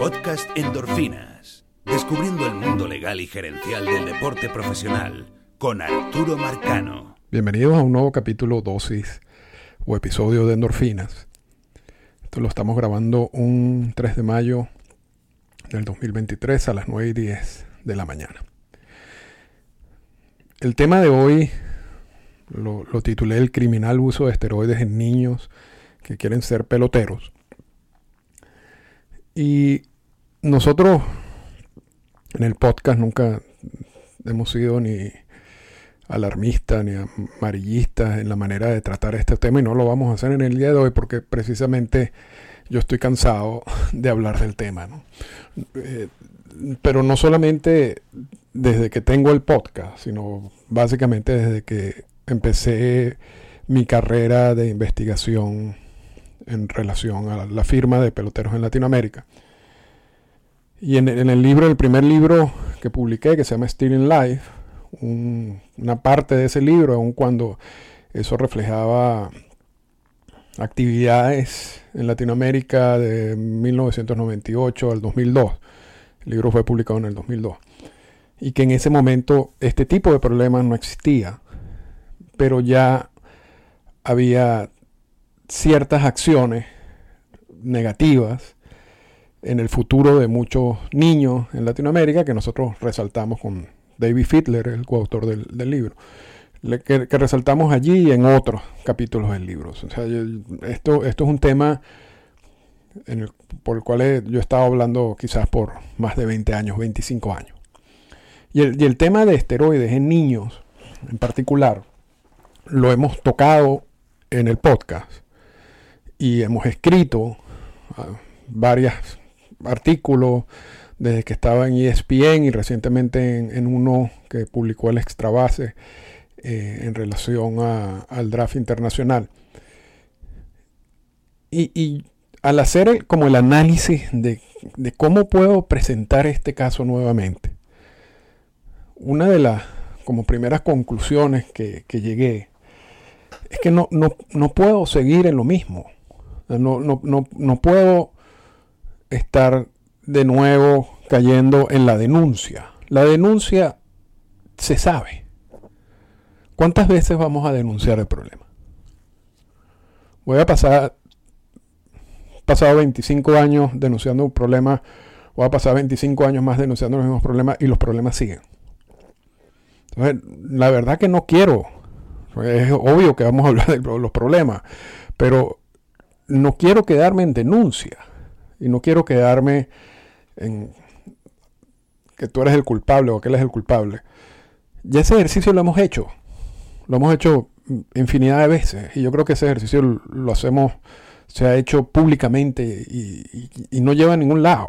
Podcast Endorfinas. Descubriendo el mundo legal y gerencial del deporte profesional con Arturo Marcano. Bienvenidos a un nuevo capítulo dosis o episodio de Endorfinas. Esto lo estamos grabando un 3 de mayo del 2023 a las 9 y 10 de la mañana. El tema de hoy lo, lo titulé El criminal uso de esteroides en niños que quieren ser peloteros. Y nosotros en el podcast nunca hemos sido ni alarmistas ni amarillistas en la manera de tratar este tema y no lo vamos a hacer en el día de hoy porque precisamente yo estoy cansado de hablar del tema. Eh, pero no solamente desde que tengo el podcast, sino básicamente desde que empecé mi carrera de investigación en relación a la firma de peloteros en Latinoamérica. Y en, el libro, el primer libro que publiqué, que se llama Stealing Life, una parte de ese libro, aun cuando eso reflejaba actividades en Latinoamérica de 1998 al 2002. El libro fue publicado en el 2002. Y que en ese momento este tipo de problemas no existía, pero ya había ciertas acciones negativas en el futuro de muchos niños en Latinoamérica que nosotros resaltamos con David Fittler, el coautor del, libro, que, resaltamos allí y en otros capítulos del libro. esto, esto es un tema por el cual yo he estado hablando quizás por más de 20 años, 25 años. Y el, y el tema de esteroides en niños en particular lo hemos tocado en el podcast y hemos escrito ah, varios artículos desde que estaba en ESPN y recientemente en, uno que publicó el Extra Base eh, en relación al draft internacional. Y, al hacer como el análisis de, cómo puedo presentar este caso nuevamente, una de las como primeras conclusiones que, llegué es que no, no puedo seguir en lo mismo. No, no, no, no puedo estar de nuevo cayendo en la denuncia. La denuncia se sabe. ¿Cuántas veces vamos a denunciar el problema? Voy a pasar pasado 25 años denunciando un problema, voy a pasar 25 años más denunciando los mismos problemas y los problemas siguen. Entonces, la verdad que no quiero. Es obvio que vamos a hablar de los problemas, pero no quiero quedarme en denuncia y no quiero quedarme en que tú eres el culpable o que él es el culpable. Ya ese ejercicio lo hemos hecho. Lo hemos hecho infinidad de veces. Y yo creo que ese ejercicio lo hacemos, se ha hecho públicamente y, no lleva a ningún lado.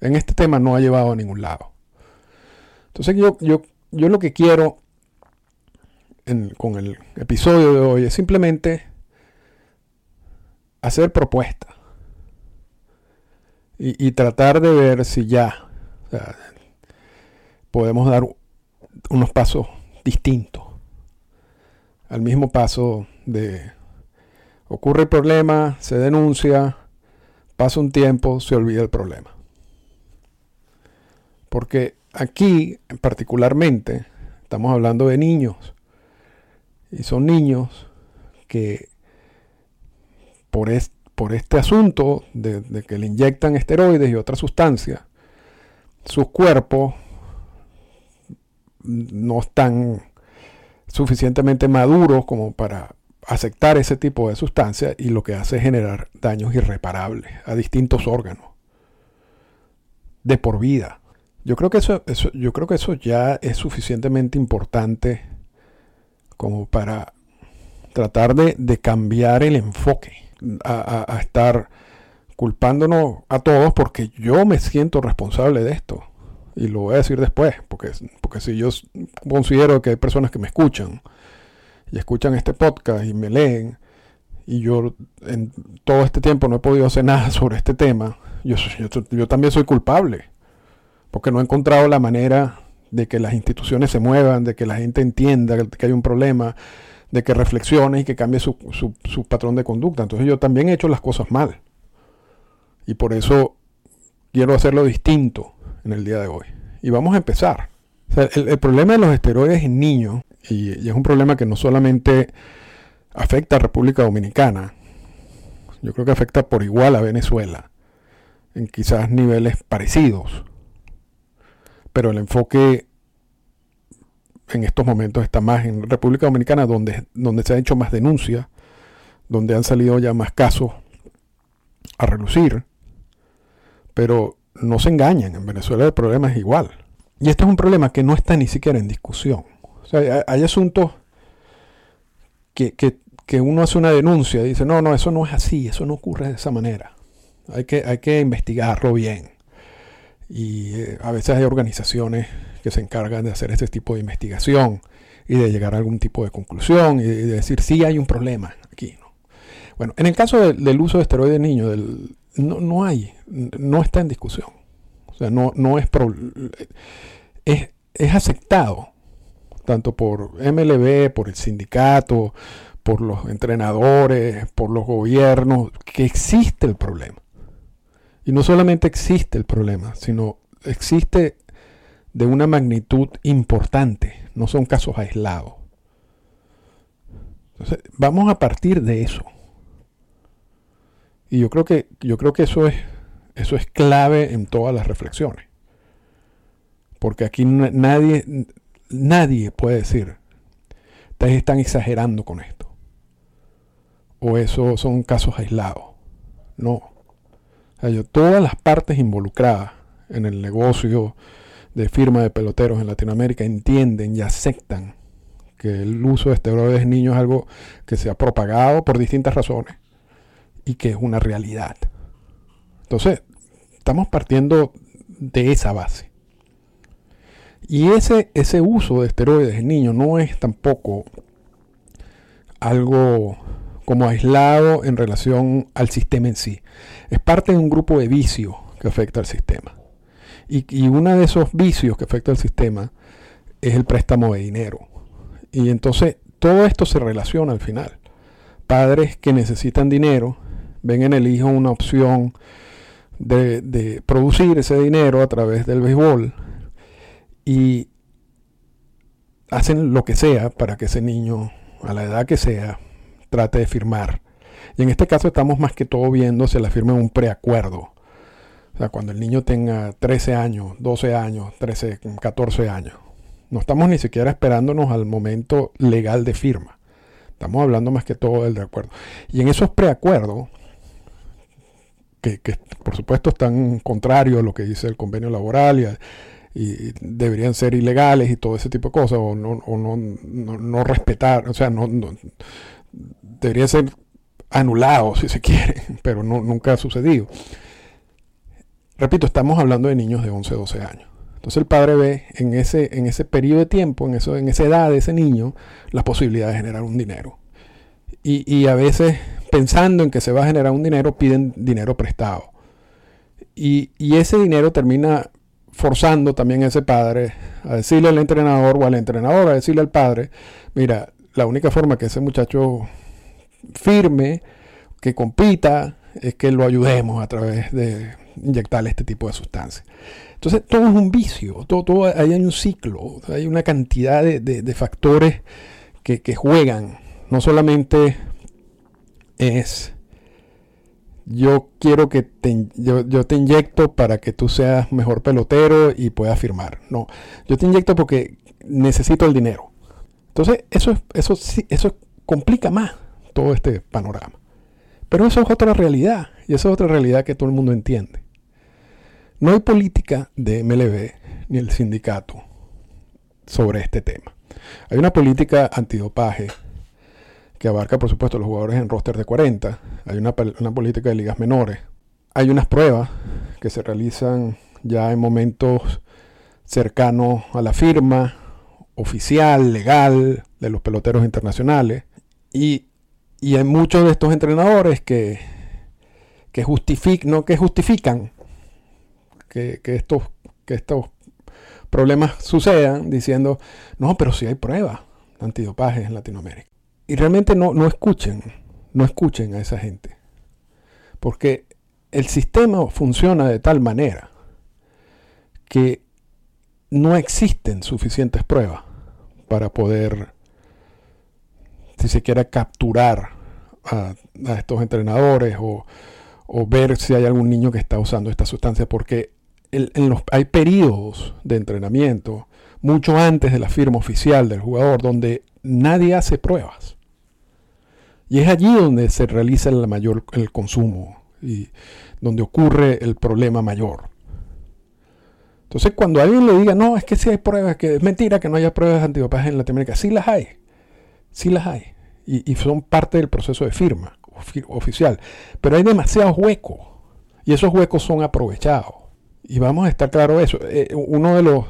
En este tema no ha llevado a ningún lado. Entonces yo, yo, yo lo que quiero con el episodio de hoy es simplemente hacer propuestas y, tratar de ver si ya podemos dar unos pasos distintos al mismo paso de ocurre el problema, se denuncia, pasa un tiempo, se olvida el problema. Porque aquí, particularmente, estamos hablando de niños. Y son niños que por, por este asunto de, que le inyectan esteroides y otras sustancias, sus cuerpos no están suficientemente maduros como para aceptar ese tipo de sustancias y lo que hace es generar daños irreparables a distintos órganos de por vida. Yo creo que eso, yo creo que eso ya es suficientemente importante como para tratar de cambiar el enfoque a, estar culpándonos a todos porque yo me siento responsable de esto. Y lo voy a decir después, porque, porque si yo considero que hay personas que me escuchan y escuchan este podcast y me leen, y yo en todo este tiempo no he podido hacer nada sobre este tema, yo, yo, también soy culpable, porque no he encontrado la manera de que las instituciones se muevan, de que la gente entienda que hay un problema, de que reflexione y que cambie su, patrón de conducta. Entonces yo también he hecho las cosas mal. Y por eso quiero hacerlo distinto en el día de hoy. Y vamos a empezar. el, problema de los esteroides en niños, y, es un problema que no solamente afecta a República Dominicana, yo creo que afecta por igual a Venezuela, en quizás niveles parecidos. Pero el enfoque en estos momentos está más en República Dominicana, donde, donde se ha hecho más denuncia, donde han salido ya más casos a relucir. Pero no se engañen, en Venezuela el problema es igual. Y este es un problema que no está ni siquiera en discusión. O sea, hay, asuntos que, uno hace una denuncia y dice, no, no, eso no es así, eso no ocurre de esa manera. Hay que, hay que investigarlo bien. Y eh, a veces hay organizaciones que se encargan de hacer ese tipo de investigación y de llegar a algún tipo de conclusión y de, decir, sí hay un problema aquí. Bueno, en el caso del uso de esteroides en niños, no, no, hay, no está en discusión. O sea, no, no es, es, es aceptado, tanto por MLB, por el sindicato, por los entrenadores, por los gobiernos, que existe el problema. Y no solamente existe el problema, sino existe de una magnitud importante, no son casos aislados. Entonces, vamos a partir de eso. Y yo creo que, yo creo que eso, es, eso es clave en todas las reflexiones. Porque aquí nadie, nadie puede decir, ustedes están exagerando con esto. O eso son casos aislados. No. todas las partes involucradas en el negocio de firma de peloteros en Latinoamérica entienden y aceptan que el uso de esteroides en niños es algo que se ha propagado por distintas razones y que es una realidad. Entonces, estamos partiendo de esa base. Y ese, ese uso de esteroides en niños no es tampoco algo como aislado en relación al sistema en sí. Es parte de un grupo de vicios que afecta al sistema. Y, y uno de esos vicios que afecta al sistema es el préstamo de dinero. Y entonces todo esto se relaciona al final. Padres que necesitan dinero ven en el hijo una opción de, producir ese dinero a través del béisbol y hacen lo que sea para que ese niño, a la edad que sea, trate de firmar. Y en este caso estamos más que todo viendo si la firma un preacuerdo. O sea, cuando el niño tenga 13 años, 12 años, 13, 14 años. No estamos ni siquiera esperándonos al momento legal de firma. Estamos hablando más que todo del de acuerdo. Y en esos preacuerdos, que, por supuesto están contrarios a lo que dice el convenio laboral y, deberían ser ilegales y todo ese tipo de cosas, o no, no, respetar, o sea, no, deberían ser anulados si se quiere, pero nunca ha sucedido. Repito, estamos hablando de niños de 11, 12 años. Entonces el padre ve en ese, en ese periodo de tiempo, en, eso, en esa edad de ese niño, la posibilidad de generar un dinero. Y, y a veces pensando en que se va a generar un dinero, piden dinero prestado. Y, ese dinero termina forzando también a ese padre a decirle al entrenador o al entrenador, a decirle al padre, mira, la única forma que ese muchacho firme, que compita, es que lo ayudemos a través de inyectarle este tipo de sustancias. Entonces, todo es un vicio, todo, todo hay un ciclo, hay una cantidad de, factores que, que, juegan, no solamente es yo quiero que te, yo, te inyecto para que tú seas mejor pelotero y puedas firmar. No, yo te inyecto porque necesito el dinero. Entonces, eso, eso, eso complica más todo este panorama. Pero eso es otra realidad, y eso es otra realidad que todo el mundo entiende. No hay política de MLB ni el sindicato sobre este tema. Hay una política antidopaje que abarca por supuesto los jugadores en roster de 40. Hay una, política de ligas menores. Hay unas pruebas que se realizan ya en momentos cercanos a la firma oficial, legal de los peloteros internacionales. Y, hay muchos de estos entrenadores que, que justifican, que justifican que, estos, que estos problemas sucedan diciendo, no, pero si hay pruebas de antidopaje en Latinoamérica y realmente no, no escuchen, no escuchen a esa gente. Porque el sistema funciona de tal manera que no existen suficientes pruebas para poder, si se quiere, capturar a, estos entrenadores o, ver si hay algún niño que está usando esta sustancia, porque hay periodos de entrenamiento mucho antes de la firma oficial del jugador donde nadie hace pruebas. Y es allí donde se realiza el mayor el consumo y donde ocurre el problema mayor. Entonces, cuando alguien le diga, no, es que si hay pruebas, que es mentira que no haya pruebas antidopaje en Latinoamérica, sí las hay, sí las hay, y, son parte del proceso de firma oficial, pero hay demasiados huecos, y esos huecos son aprovechados. Y vamos a estar claro eso. Eh, uno de los,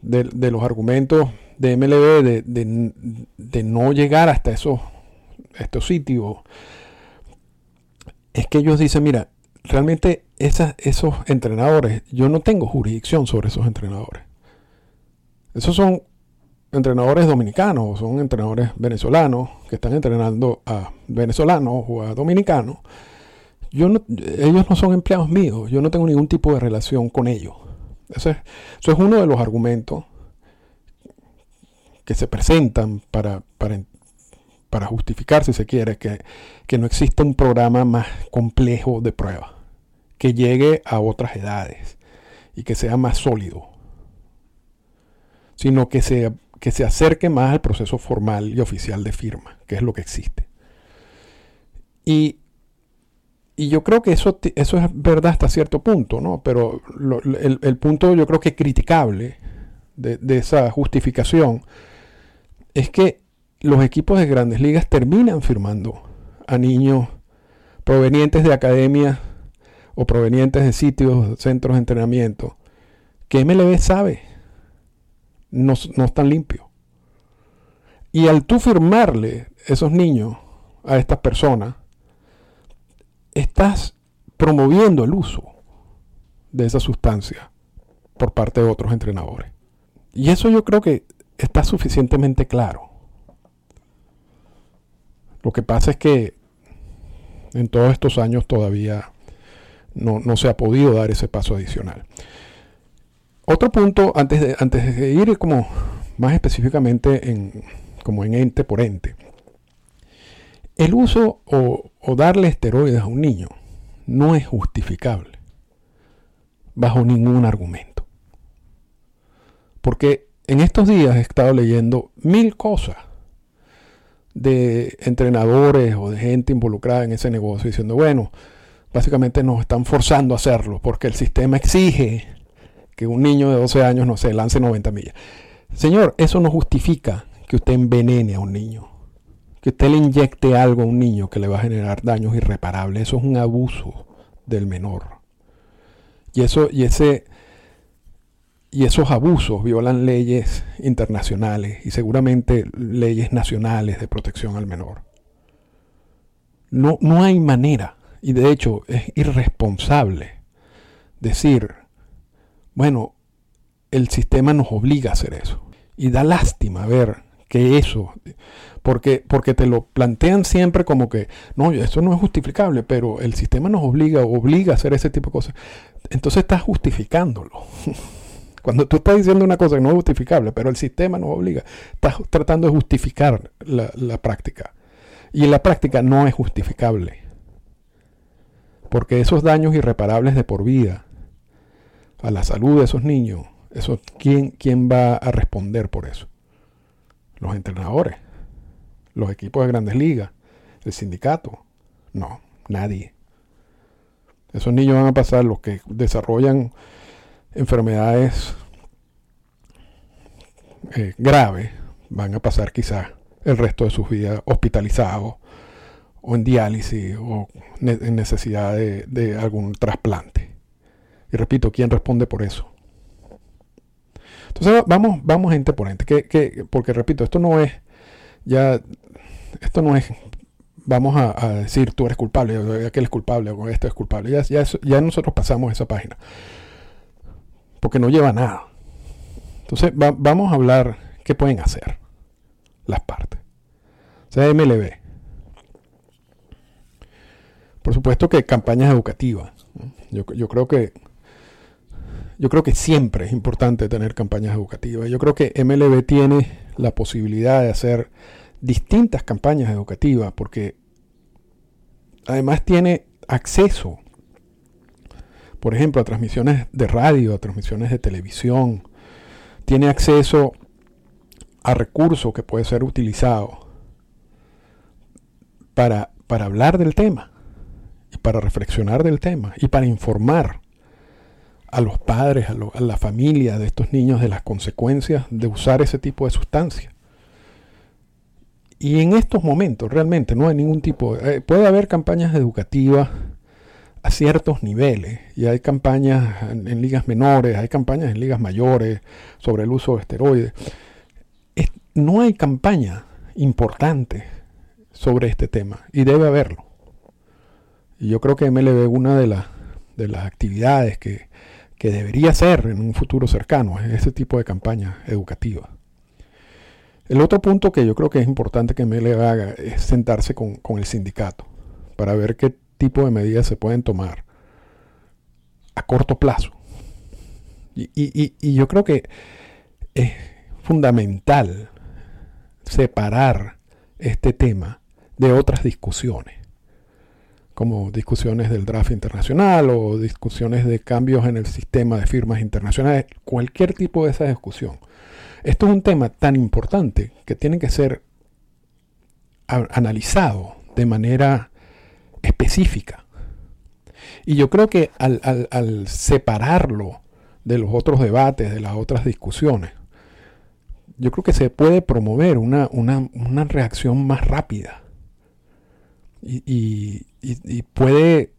de, los argumentos de MLB de, de, no llegar hasta esos, estos sitios es que ellos dicen, mira, realmente esos entrenadores, yo no tengo jurisdicción sobre esos entrenadores. Esos son entrenadores dominicanos, son entrenadores venezolanos que están entrenando a venezolanos o a dominicanos. Yo ellos no son empleados míos, yo no tengo ningún tipo de relación con ellos. Eso es, eso es uno de los argumentos que se presentan para, para, para justificar, si se quiere, que, que no existe un programa más complejo de pruebas que llegue a otras edades y que sea más sólido, sino que se, que se acerque más al proceso formal y oficial de firma, que es lo que existe. Y, yo creo que eso, eso es verdad hasta cierto punto, ¿no? Pero el, punto yo creo que criticable de, de esa justificación es que los equipos de grandes ligas terminan firmando a niños provenientes de academias o provenientes de sitios, centros de entrenamiento, que MLB sabe no, no están limpios. Y al tú firmarle esos niños a estas personas, estás promoviendo el uso de esa sustancia por parte de otros entrenadores. Y eso yo creo que está suficientemente claro. Lo que pasa es que en todos estos años todavía no, se ha podido dar ese paso adicional. Otro punto, antes de, antes de ir como más específicamente en, como en ente por ente, el uso o, o darle esteroides a un niño no es justificable bajo ningún argumento. Porque en estos días he estado leyendo mil cosas de entrenadores o de gente involucrada en ese negocio diciendo, bueno, básicamente nos están forzando a hacerlo, porque el sistema exige que un niño de 12 años, no se lance 90 millas. Señor, eso no justifica que usted envenene a un niño, que usted le inyecte algo a un niño que le va a generar daños irreparables. Eso es un abuso del menor. Y eso, y ese, y esos abusos violan leyes internacionales y seguramente leyes nacionales de protección al menor. No, no hay manera y de hecho es irresponsable decir, bueno, el sistema nos obliga a hacer eso. Y da lástima ver que eso, porque, porque te lo plantean siempre como que, no, eso no es justificable, pero el sistema nos obliga, obliga a hacer ese tipo de cosas. Entonces estás justificándolo. Cuando tú estás diciendo una cosa que no es justificable, pero el sistema nos obliga, estás tratando de justificar la, la práctica. Y la práctica no es justificable. Porque esos daños irreparables de por vida a la salud de esos niños, eso, ¿quién, ¿quién va a responder por eso? Los entrenadores, los equipos de grandes ligas, el sindicato. No, nadie. Esos niños van a pasar, los que desarrollan enfermedades eh, graves, van a pasar quizás el resto de sus vidas hospitalizados o en diálisis o en necesidad de, algún trasplante. Y repito, ¿quién responde por eso? Entonces vamos, vamos ente por ente, que, porque repito, esto no es ya, esto no es, vamos a, decir tú eres culpable, aquel es culpable, o esto es culpable, ya, ya, ya nosotros pasamos esa página, porque no lleva nada. Entonces vamos a hablar qué pueden hacer las partes. O sea, MLB, Por supuesto que campañas educativas. Yo, yo, creo que yo creo que siempre es importante tener campañas educativas. Yo creo que MLB tiene la posibilidad de hacer distintas campañas educativas porque además tiene acceso, por ejemplo, a transmisiones de radio, a transmisiones de televisión, tiene acceso a recursos que puede ser utilizado para, para hablar del tema y para reflexionar del tema y para informar a los padres, a, la familia de estos niños de las consecuencias de usar ese tipo de sustancia. Y en estos momentos realmente no hay ningún tipo, eh, puede haber campañas educativas a ciertos niveles, y hay campañas en, ligas menores, hay campañas en ligas mayores sobre el uso de esteroides. no hay campaña importante sobre este tema, y debe haberlo. Y yo creo que MLB una de, de las actividades que, que debería ser en un futuro cercano es ese tipo de campaña educativa. El otro punto que yo creo que es importante que MLB haga es sentarse con, con el sindicato para ver qué tipo de medidas se pueden tomar a corto plazo. Y, yo creo que es fundamental separar este tema de otras discusiones, como discusiones del draft internacional o discusiones de cambios en el sistema de firmas internacionales, cualquier tipo de esa discusión. Esto es un tema tan importante que tiene que ser analizado de manera específica. Y yo creo que al, separarlo de los otros debates, de las otras discusiones, yo creo que se puede promover una, reacción más rápida. Y, puede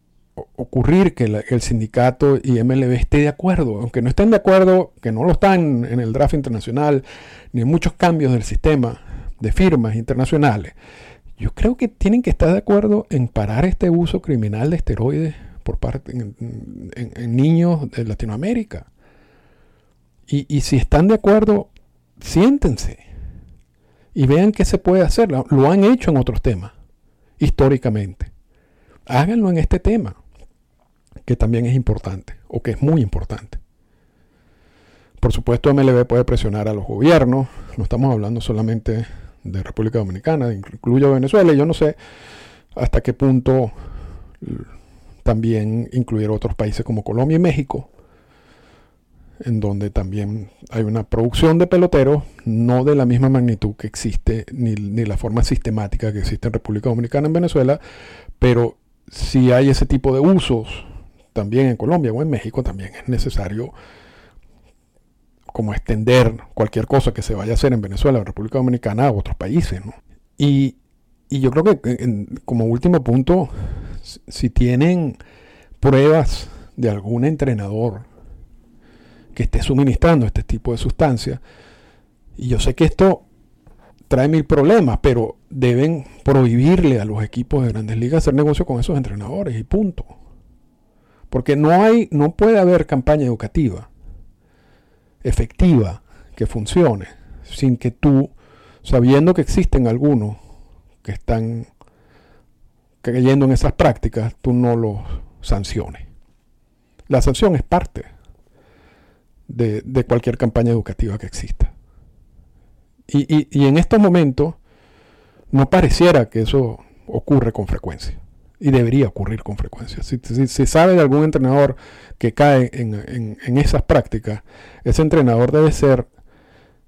ocurrir que el sindicato y MLB esté de acuerdo, aunque no estén de acuerdo, que no lo están en el draft internacional, ni en muchos cambios del sistema de firmas internacionales, yo creo que tienen que estar de acuerdo en parar este uso criminal de esteroides por parte en, niños de Latinoamérica. Y, si están de acuerdo, siéntense y vean qué se puede hacer. Lo, han hecho en otros temas, históricamente. Háganlo en este tema, que también es importante, o que es muy importante. Por supuesto, MLB puede presionar a los gobiernos. No estamos hablando solamente de República Dominicana, incluyo Venezuela, y yo no sé hasta qué punto también incluir otros países como Colombia y México, en donde también hay una producción de peloteros, no de la misma magnitud que existe, ni, ni la forma sistemática que existe en República Dominicana, en Venezuela, pero si hay ese tipo de usos también en Colombia o en México, también es necesario como extender cualquier cosa que se vaya a hacer en Venezuela, en República Dominicana, a otros países. Y, yo creo que como último punto, si tienen pruebas de algún entrenador que esté suministrando este tipo de sustancias, y yo sé que esto trae mil problemas, pero deben prohibirle a los equipos de grandes ligas hacer negocio con esos entrenadores y punto. Porque no hay, no puede haber campaña educativa efectiva, que funcione, sin que tú, sabiendo que existen algunos que están creyendo en esas prácticas, tú no los sanciones. La sanción es parte de, cualquier campaña educativa que exista. Y, en estos momentos no pareciera que eso ocurre con frecuencia. Y debería ocurrir con frecuencia. Si se sabe de algún entrenador que cae en, esas prácticas, ese entrenador debe ser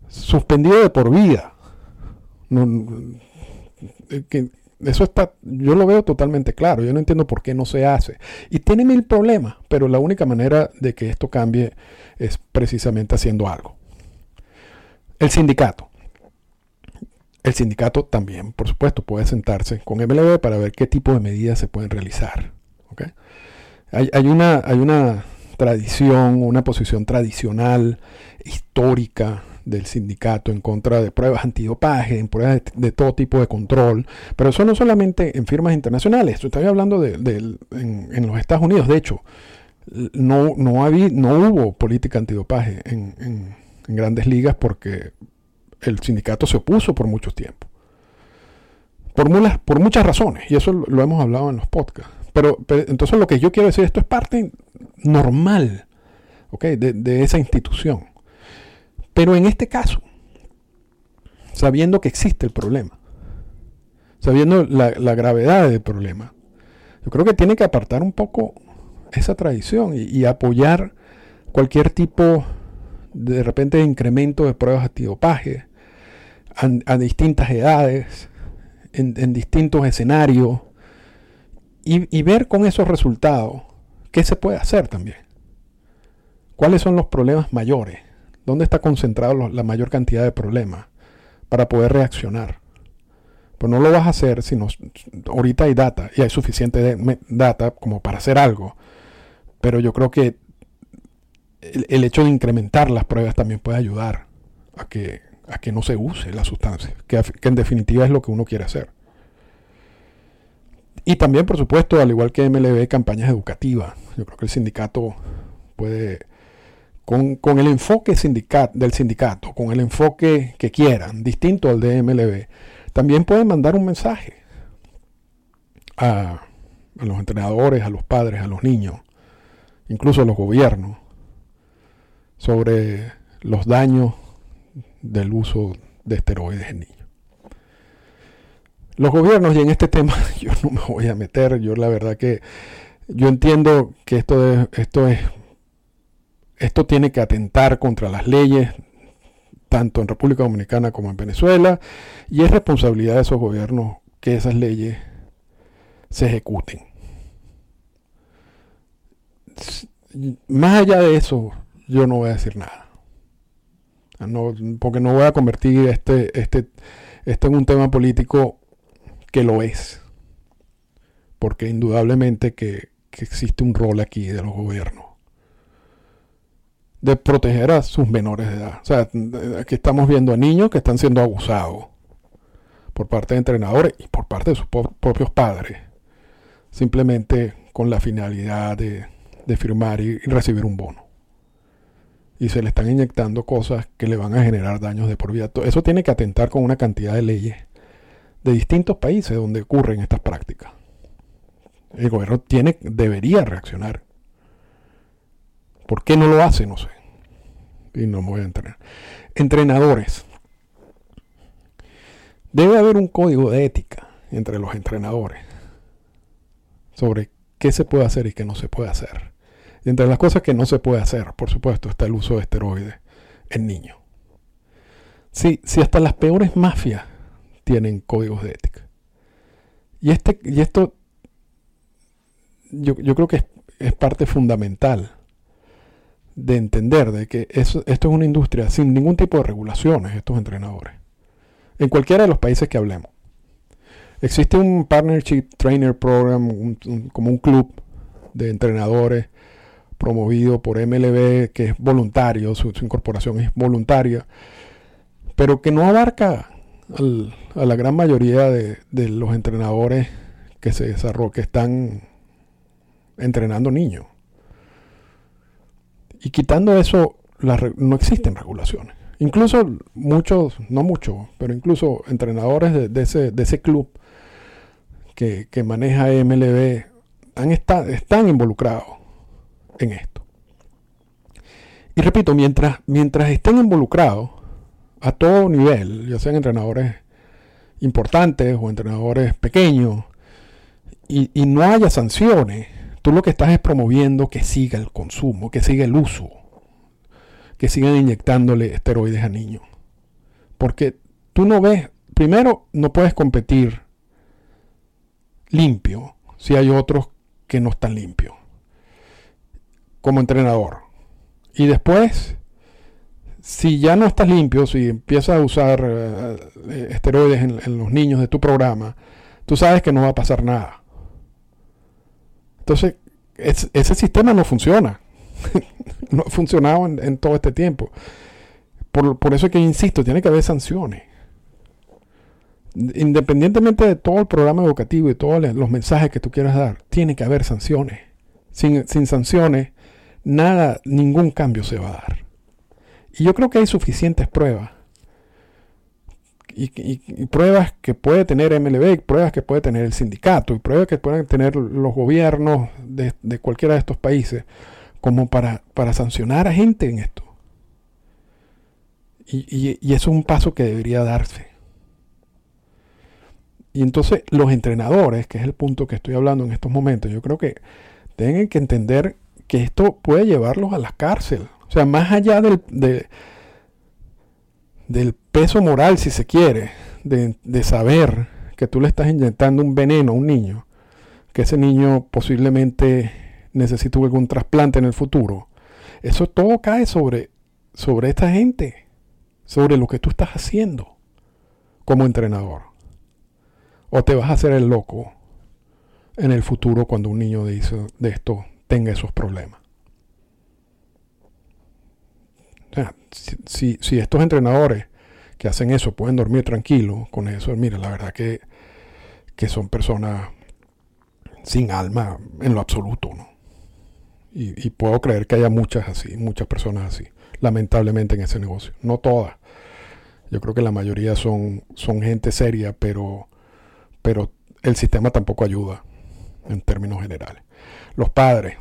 suspendido de por vida. Eh, eso está, yo lo veo totalmente claro. Yo no entiendo por qué no se hace. Y tiene mil problemas, pero la única manera de que esto cambie es precisamente haciendo algo. El sindicato. El sindicato también, por supuesto, puede sentarse con MLB para ver qué tipo de medidas se pueden realizar. Hay, una, hay una tradición, una posición tradicional, histórica del sindicato en contra de pruebas antidopaje, en pruebas de, todo tipo de control, pero eso no solamente en firmas internacionales, estoy hablando de, en, los Estados Unidos, de hecho, no, no, había, no hubo política antidopaje en, en, grandes ligas porque el sindicato se opuso por mucho tiempo, por, por muchas razones, y eso lo hemos hablado en los podcasts. Pero, entonces lo que yo quiero decir, esto es parte normal de, esa institución. Pero en este caso, sabiendo que existe el problema, sabiendo la, gravedad del problema, yo creo que tiene que apartar un poco esa tradición y, apoyar cualquier tipo de, repente de incremento de pruebas antidopaje a, a distintas edades, en, distintos escenarios, y, ver con esos resultados qué se puede hacer también. ¿Cuáles son los problemas mayores? ¿Dónde está concentrado la mayor cantidad de problemas para poder reaccionar? Pues no lo vas a hacer si no, ahorita hay data y hay suficiente data como para hacer algo. Pero yo creo que el, hecho de incrementar las pruebas también puede ayudar a que, a que no se use la sustancia, que, que en definitiva es lo que uno quiere hacer. Y también, por supuesto, al igual que MLB, campañas educativas. Yo creo que el sindicato puede, con, el enfoque del sindicato, con el enfoque que quieran, distinto al de MLB, también pueden mandar un mensaje a, los entrenadores, a los padres, a los niños, incluso a los gobiernos, sobre los daños del uso de esteroides en niños. Los gobiernos, y en este tema yo no me voy a meter, yo la verdad que yo entiendo que esto es, esto es, esto tiene que atentar contra las leyes, tanto en República Dominicana como en Venezuela, y es responsabilidad de esos gobiernos que esas leyes se ejecuten. Más allá de eso, yo no voy a decir nada. porque no voy a convertir este, este, este en un tema político que lo es. Porque indudablemente que, existe un rol aquí de los gobiernos. De proteger a sus menores de edad. O sea, aquí estamos viendo a niños que están siendo abusados por parte de entrenadores y por parte de sus propios padres. Simplemente con la finalidad de, firmar y, recibir un bono. Y se le están inyectando cosas que le van a generar daños de por vida. Eso tiene que atentar con una cantidad de leyes de distintos países donde ocurren estas prácticas. El gobierno tiene, debería reaccionar. ¿Por qué no lo hace? No sé. Y no me voy a entrenar. Entrenadores. Debe haber un código de ética entre los entrenadores sobre qué se puede hacer y qué no se puede hacer. Y entre las cosas que no se puede hacer, por supuesto, está el uso de esteroides en niños. Si, si hasta las peores mafias tienen códigos de ética. Y, este, y esto yo, creo que es, parte fundamental de entender de que esto es una industria sin ningún tipo de regulaciones, estos entrenadores. En cualquiera de los países que hablemos. Existe un Partnership Trainer Program, como un club de entrenadores promovido por MLB, que es voluntario, su incorporación es voluntaria, pero que no abarca a la gran mayoría de, los entrenadores que se que están entrenando niños. Y quitando eso, no existen regulaciones. Incluso muchos, no muchos, pero incluso entrenadores de, ese, de ese, club que, maneja MLB han están involucrados en esto. Y repito, mientras, mientras estén involucrados, a todo nivel, ya sean entrenadores importantes o entrenadores pequeños, y, no haya sanciones, tú lo que estás es promoviendo que siga el consumo, que siga el uso, que sigan inyectándole esteroides a niños. Porque tú no ves, primero no puedes competir limpio si hay otros que no están limpios como entrenador. Y después si ya no estás limpio, si empiezas a usar eh, eh, esteroides en, los niños de tu programa, tú sabes que no va a pasar nada. Entonces, ese sistema no funciona. no ha funcionado en, todo este tiempo. Por, eso es que insisto, tiene que haber sanciones. Independientemente de todo el programa educativo y todos los mensajes que tú quieras dar, tiene que haber sanciones. Sin, sin sanciones, nada, ningún cambio se va a dar. Y yo creo que hay suficientes pruebas y, pruebas que puede tener MLB, pruebas que puede tener el sindicato, y pruebas que pueden tener los gobiernos de, cualquiera de estos países, como para, para sancionar a gente en esto. Y, y, eso es un paso que debería darse. Y entonces los entrenadores, que es el punto que estoy hablando en estos momentos, yo creo que tienen que entender que esto puede llevarlos a la cárcel. O sea, más allá del, del peso moral, si se quiere, de, de saber que tú le estás inyectando un veneno a un niño, que ese niño posiblemente necesite algún trasplante en el futuro. Eso todo cae sobre, sobre esta gente, sobre lo que tú estás haciendo como entrenador. O te vas a hacer el loco en el futuro cuando un niño de, de esto tenga esos problemas. si, si, estos entrenadores que hacen eso pueden dormir tranquilos con eso, mira, la verdad que, que son personas sin alma en lo absoluto, ¿no? Y, puedo creer que haya muchas así, muchas personas así, lamentablemente en ese negocio. No todas. Yo creo que la mayoría son, son gente seria, pero, pero el sistema tampoco ayuda en términos generales. Los padres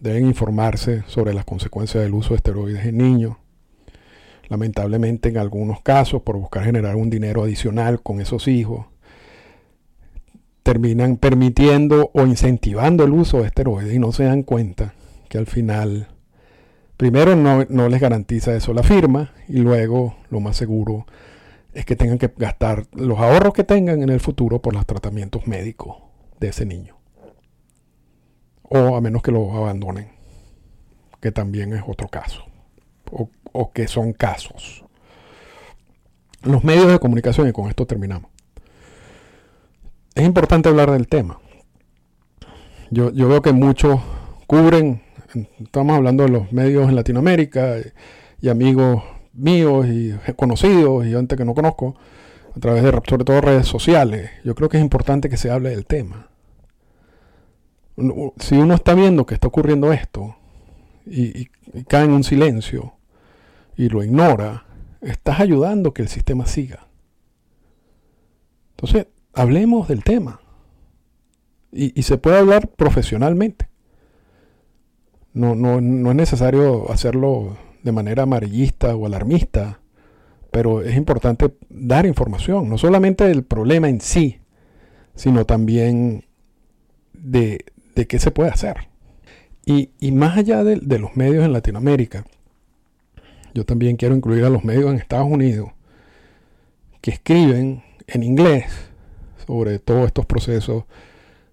deben informarse sobre las consecuencias del uso de esteroides en niños. Lamentablemente en algunos casos, por buscar generar un dinero adicional con esos hijos, terminan permitiendo o incentivando el uso de esteroides y no se dan cuenta que al final, primero no, no les garantiza eso la firma y luego lo más seguro es que tengan que gastar los ahorros que tengan en el futuro por los tratamientos médicos de ese niño. O a menos que lo abandonen, que también es otro caso, que son casos. Los medios de comunicación, y con esto terminamos. Es importante hablar del tema. Yo, veo que muchos cubren, estamos hablando de los medios en Latinoamérica y, amigos míos y conocidos y gente que no conozco, a través de sobre todo redes sociales. Yo creo que es importante que se hable del tema si uno está viendo que está ocurriendo esto y, cae en un silencio y lo ignora, estás ayudando que el sistema siga. Entonces, hablemos del tema. Y, se puede hablar profesionalmente. No, no, no, es necesario hacerlo de manera amarillista o alarmista, pero es importante dar información, no solamente del problema en sí, sino también de, de qué se puede hacer. Y, más allá de, los medios en Latinoamérica, yo también quiero incluir a los medios en Estados Unidos que escriben en inglés sobre todos estos procesos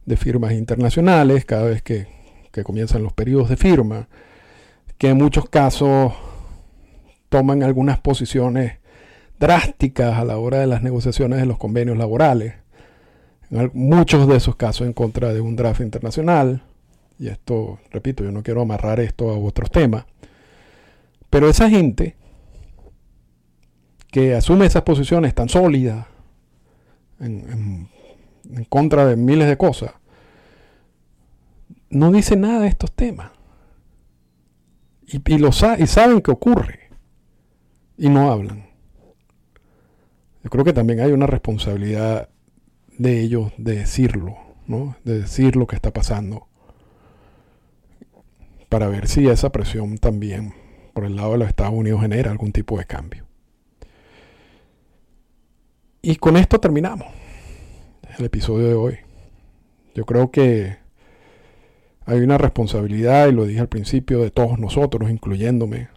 de firmas internacionales, cada vez que, que comienzan los periodos de firma, que en muchos casos toman algunas posiciones drásticas a la hora de las negociaciones de los convenios laborales en muchos de esos casos en contra de un draft internacional. Y esto, repito, yo no quiero amarrar esto a otros temas. Pero esa gente que asume esas posiciones tan sólidas en, contra de miles de cosas, no dice nada de estos temas. Y, lo y saben que ocurre. Y no hablan. Yo creo que también hay una responsabilidad de ellos de decirlo, ¿no? de decir lo que está pasando, para ver si esa presión también por el lado de los Estados Unidos genera algún tipo de cambio. Y con esto terminamos el episodio de hoy. Yo creo que hay una responsabilidad, y lo dije al principio, de todos nosotros, incluyéndome,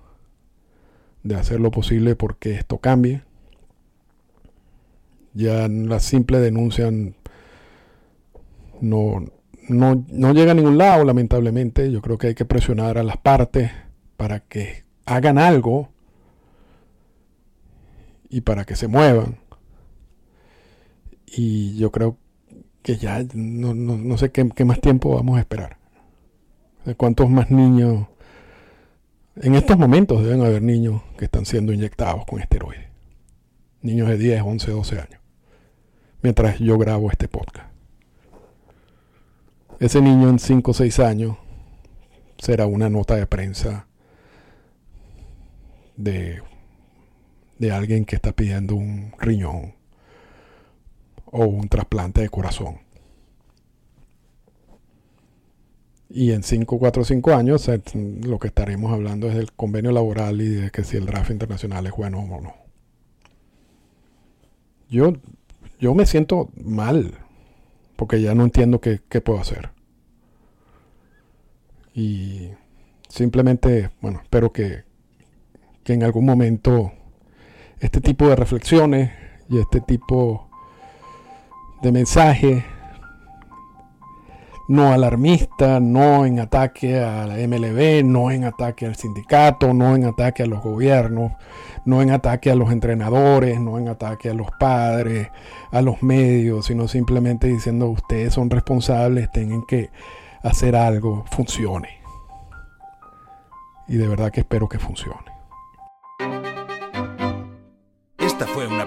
de hacer lo posible porque esto cambie. Ya la simple denuncia no, no, llega a ningún lado, lamentablemente. Yo creo que hay que presionar a las partes para que hagan algo y para que se muevan. Y yo creo que ya no, sé qué, qué, más tiempo vamos a esperar. ¿Cuántos más niños? En estos momentos deben haber niños que están siendo inyectados con esteroides. Niños de 10, 11, 12 años mientras yo grabo este podcast. Ese niño en 5 o 6 años será una nota de prensa de, de alguien que está pidiendo un riñón o un trasplante de corazón. Y en 5, 4, 5 años lo que estaremos hablando es del convenio laboral y de que si el draft internacional es bueno o no. Yo, yo me siento mal porque ya no entiendo qué, qué puedo hacer. Y simplemente, bueno, espero que, que en algún momento este tipo de reflexiones y este tipo de mensajes no alarmista, no en ataque a la MLB, no en ataque al sindicato, no en ataque a los gobiernos, no en ataque a los entrenadores, no en ataque a los padres, a los medios, sino simplemente diciendo ustedes son responsables, tienen que hacer algo, funcione. Y de verdad que espero que funcione.